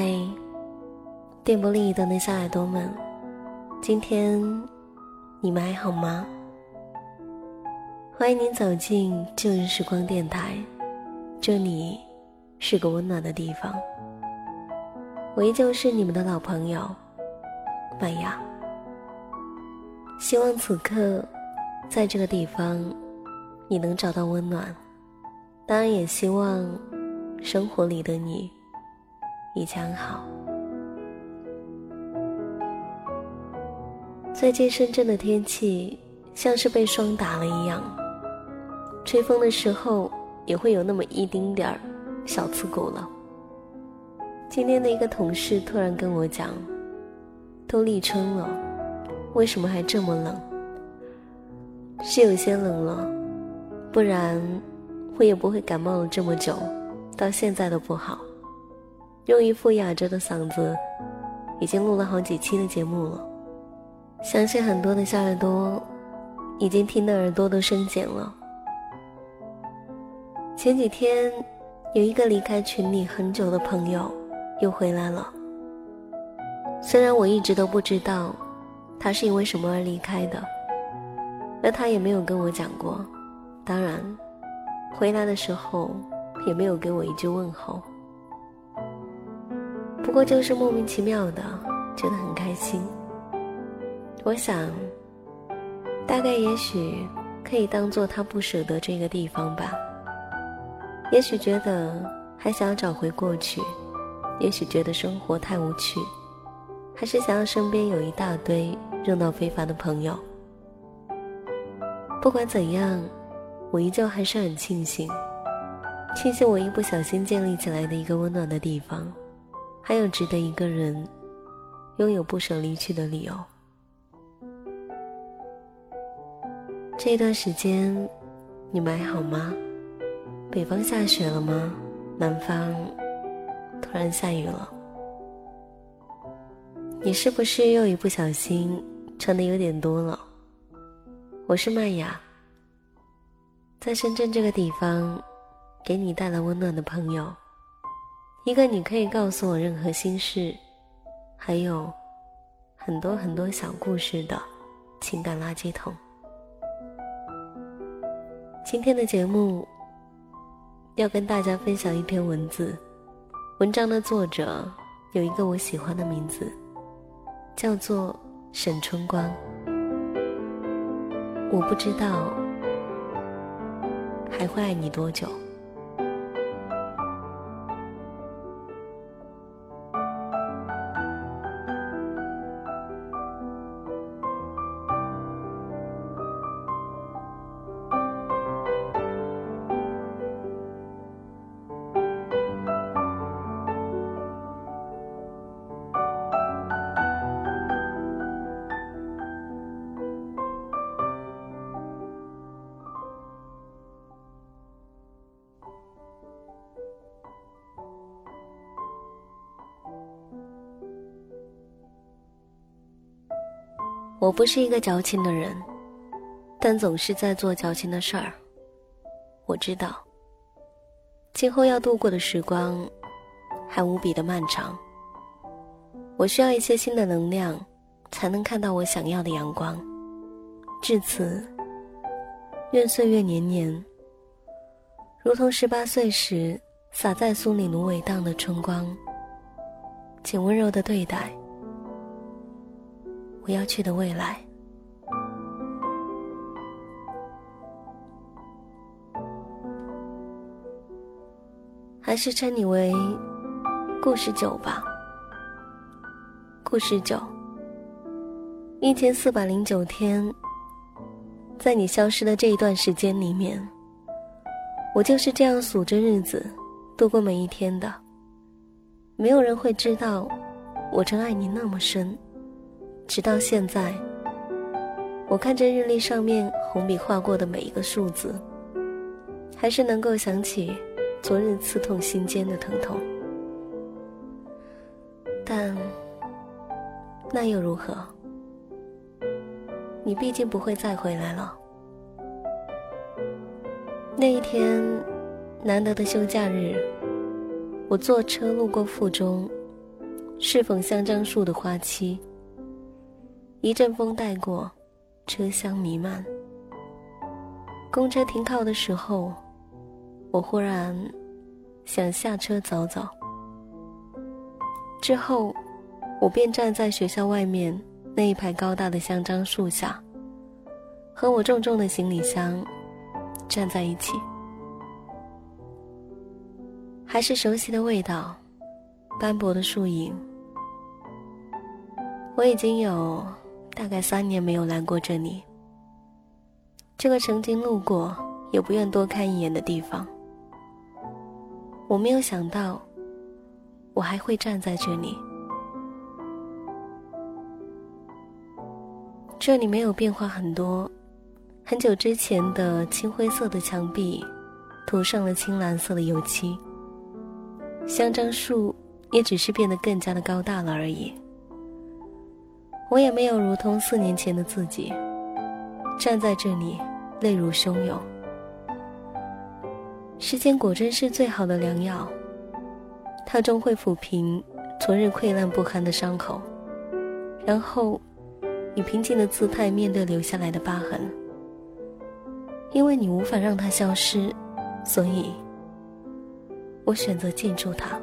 嗨，电波另一端的小耳朵们，今天你们还好吗？欢迎您走进旧日时光电台，这里是个温暖的地方。我依旧是你们的老朋友麦芽。希望此刻在这个地方你能找到温暖，当然也希望生活里的你一切安好。最近深圳的天气像是被霜打了一样，吹风的时候也会有那么一丁点儿小刺骨了。今天的一个同事突然跟我讲，都立春了，为什么还这么冷？是有些冷了，不然我也不会感冒了这么久，到现在都不好。用一副哑着的嗓子，已经录了好几期的节目了，相信很多的小耳朵已经听得耳朵都生茧了。前几天有一个离开群里很久的朋友。又回来了。虽然我一直都不知道他是因为什么而离开的，那他也没有跟我讲过。当然，回来的时候也没有给我一句问候。不过就是莫名其妙的觉得很开心。我想，大概也许可以当做他不舍得这个地方吧。也许觉得还想要找回过去。也许觉得生活太无趣，还是想要身边有一大堆热闹非凡的朋友。不管怎样，我依旧还是很庆幸，庆幸我一不小心建立起来的一个温暖的地方，还有值得一个人拥有不舍离去的理由。这段时间，你们还好吗？北方下雪了吗？南方？突然下雨了，你是不是又一不小心穿的有点多了？我是麦雅，在深圳这个地方，给你带来温暖的朋友，一个你可以告诉我任何心事，还有很多很多小故事的情感垃圾桶。今天的节目要跟大家分享一篇文字。文章的作者有一个我喜欢的名字，叫做沈春光。我不知道还会爱你多久。我不是一个矫情的人，但总是在做矫情的事儿。我知道，今后要度过的时光还无比的漫长。我需要一些新的能量，才能看到我想要的阳光。至此，愿岁月年年，如同十八岁时洒在苏里芦苇荡的春光，请温柔的对待。我要去的未来，还是称你为故事九吧。故事九，一千四百零九天，在你消失的这一段时间里面，我就是这样数着日子度过每一天的。没有人会知道，我真爱你那么深。直到现在，我看着日历上面红笔画过的每一个数字，还是能够想起昨日刺痛心间的疼痛。但那又如何？你毕竟不会再回来了。那一天难得的休假日，我坐车路过附中，适逢香樟树的花期。一阵风带过，车厢弥漫。公车停靠的时候，我忽然想下车走走。之后，我便站在学校外面那一排高大的香樟树下，和我重重的行李箱站在一起。还是熟悉的味道，斑驳的树影。我已经有大概三年没有来过这里，这个曾经路过也不愿多看一眼的地方。我没有想到，我还会站在这里。这里没有变化很多，很久之前的青灰色的墙壁，涂上了青蓝色的油漆。香樟树也只是变得更加的高大了而已。我也没有如同四年前的自己，站在这里泪如汹涌。时间果真是最好的良药，它终会抚平昨日溃烂不堪的伤口，然后以平静的姿态面对留下来的疤痕。因为你无法让它消失，所以。我选择记住它。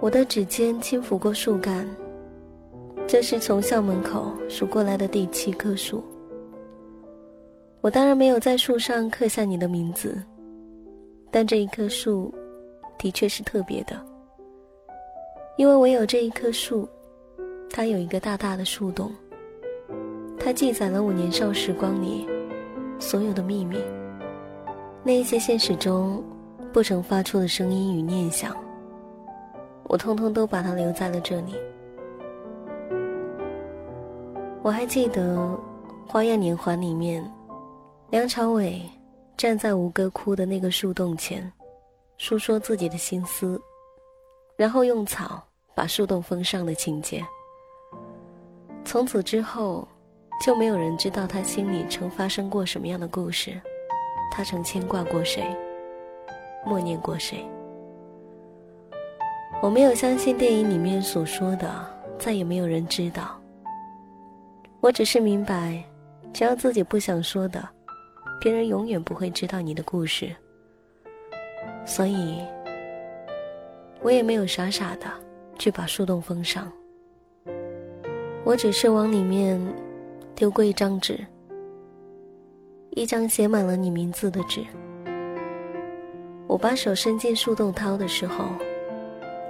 我的指尖轻抚过树干，这是从校门口数过来的第七棵树。我当然没有在树上刻下你的名字，但这一棵树的确是特别的，因为唯有这一棵树，它有一个大大的树洞，它记载了我年少时光里所有的秘密。那一些现实中不曾发出的声音与念想，我通通都把它留在了这里。我还记得《花样年华》里面，梁朝伟站在吴哥窟的那个树洞前，诉说自己的心思，然后用草把树洞封上的情节。从此之后，就没有人知道他心里曾发生过什么样的故事。他曾牵挂过谁，默念过谁？我没有相信电影里面所说的，再也没有人知道。我只是明白，只要自己不想说的，别人永远不会知道你的故事。所以，我也没有傻傻的去把树洞封上。我只是往里面丢过一张纸。一张写满了你名字的纸。我把手伸进树洞掏的时候，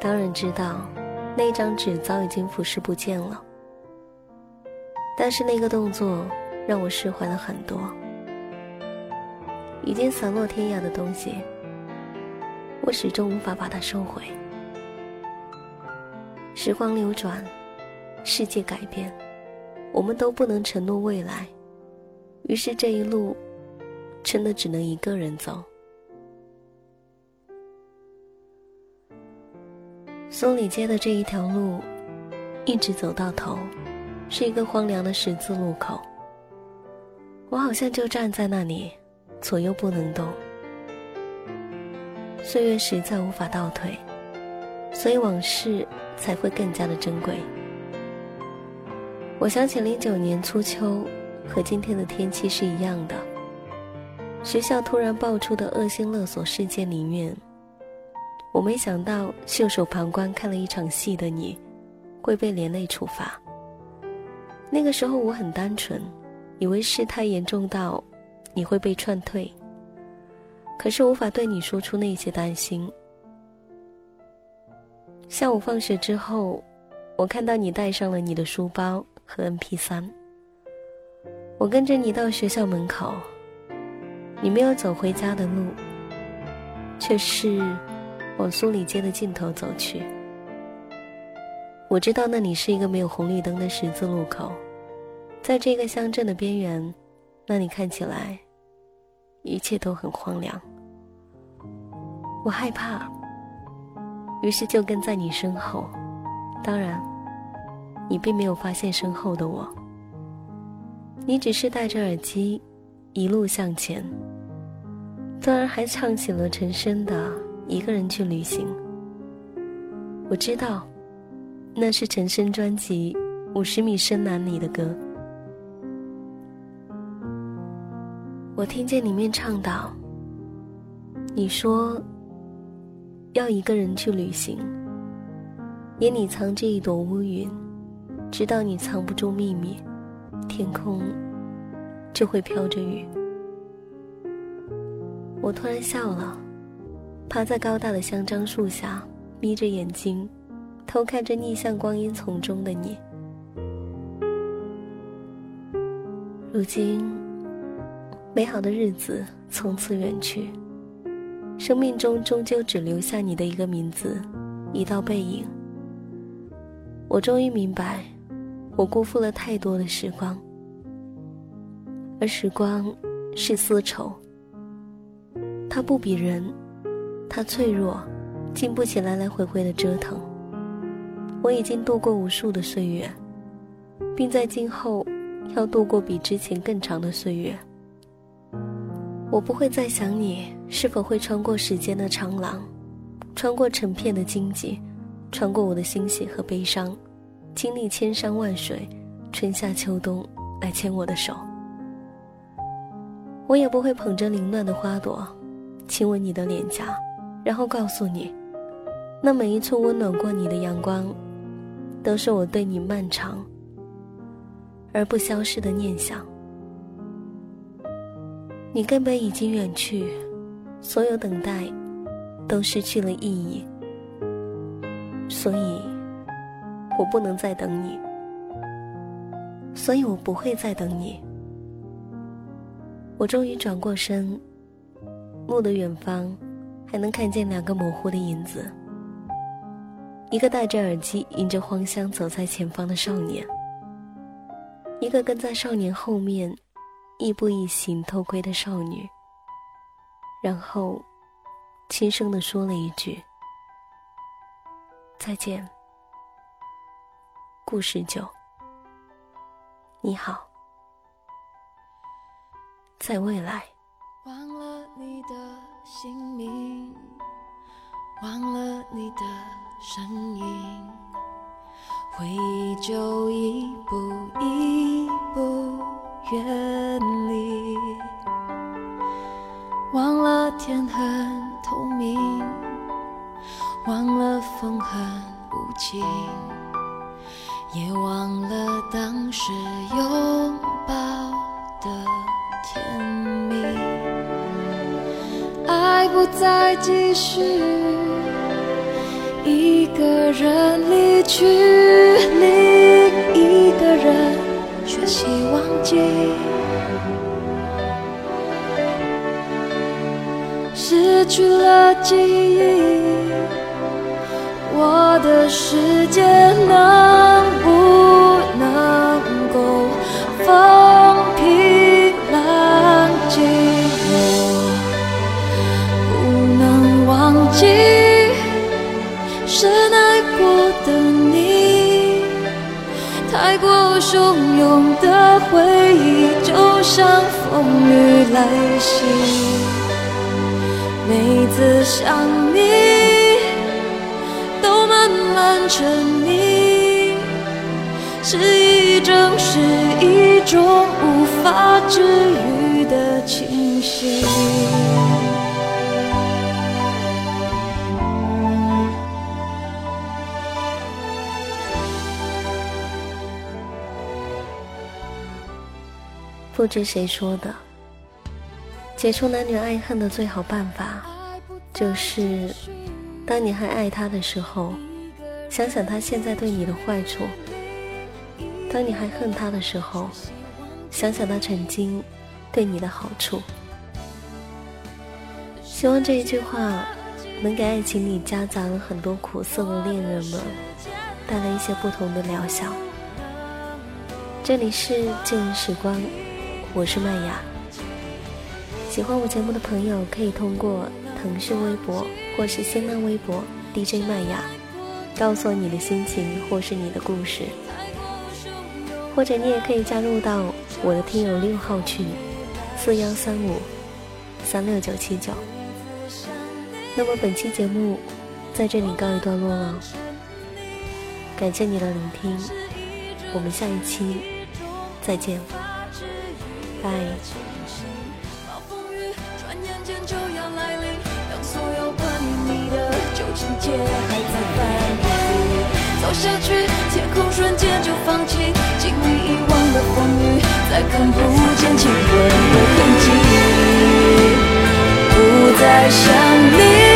当然知道那张纸早已经腐蚀不见了。但是那个动作让我释怀了很多。已经散落天涯的东西，我始终无法把它收回。时光流转，世界改变，我们都不能承诺未来。于是这一路，真的只能一个人走。松里街的这一条路，一直走到头，是一个荒凉的十字路口。我好像就站在那里，左右不能动。岁月实在无法倒退，所以往事才会更加的珍贵。我想起零九年初秋。和今天的天气是一样的。学校突然爆出的恶性勒索事件里面，我没想到袖手旁观看了一场戏的你，会被连累处罚。那个时候我很单纯，以为事态严重到你会被劝退，可是无法对你说出那些担心。下午放学之后，我看到你带上了你的书包和 MP 三。我跟着你到学校门口，你没有走回家的路，却是往苏里街的尽头走去。我知道那里是一个没有红绿灯的十字路口，在这个乡镇的边缘，那里看起来一切都很荒凉。我害怕，于是就跟在你身后。当然，你并没有发现身后的我。你只是戴着耳机，一路向前。突然还唱起了陈升的《一个人去旅行》。我知道，那是陈升专辑《五十米深蓝》里的歌。我听见里面唱道：“你说要一个人去旅行，眼里藏着一朵乌云，直到你藏不住秘密，天空就会飘着雨。”我突然笑了，趴在高大的香樟树下。眯着眼睛，偷看着逆向光阴丛中的你。如今，美好的日子从此远去，生命中终究只留下你的一个名字，一道背影。我终于明白，我辜负了太多的时光，而时光是丝绸，它不比人，它脆弱。经不起来来回回的折腾。我已经度过无数的岁月，并在今后要度过比之前更长的岁月。我不会再想你是否会穿过时间的长廊，穿过成片的荆棘，穿过我的欣喜和悲伤，经历千山万水，春夏秋冬来牵我的手。我也不会捧着凌乱的花朵，亲吻你的脸颊，然后告诉你。那每一寸温暖过你的阳光，都是我对你漫长而不消失的念想。你根本已经远去，所有等待都失去了意义，所以我不能再等你，所以我不会再等你。我终于转过身，目的远方还能看见两个模糊的影子。一个戴着耳机、迎着荒香走在前方的少年，一个跟在少年后面，亦步亦行偷窥的少女。然后，轻声的说了一句：“再见。”故事九，你好，在未来。忘了你的姓名，忘了你的。身影，回忆就一步一步远离。忘了天很透明，忘了风很无情，也忘了当时拥抱的甜蜜。爱不再继续。一个人离去，另一个人学习忘记，失去了记忆，我的世界呢？来袭。每次想你，都慢慢沉溺，是一种是一种无法治愈的清醒。不知谁说的，解除男女爱恨的最好办法，就是，当你还爱他的时候，想想他现在对你的坏处；当你还恨他的时候，想想他曾经对你的好处。希望这一句话，能给爱情里夹杂了很多苦涩的恋人们，带来一些不同的疗效。这里是静时光。我是麦雅，喜欢我节目的朋友可以通过腾讯微博或是新浪微博 DJ 麦雅，告诉我你的心情或是你的故事，或者你也可以加入到我的听友六号群四幺三五三六九七九。那么本期节目在这里告一段落了，感谢你的聆听，我们下一期再见，拜。走下去，天空瞬间就放晴，经历遗忘的风雨，再看不见亲吻的痕迹，不再想你。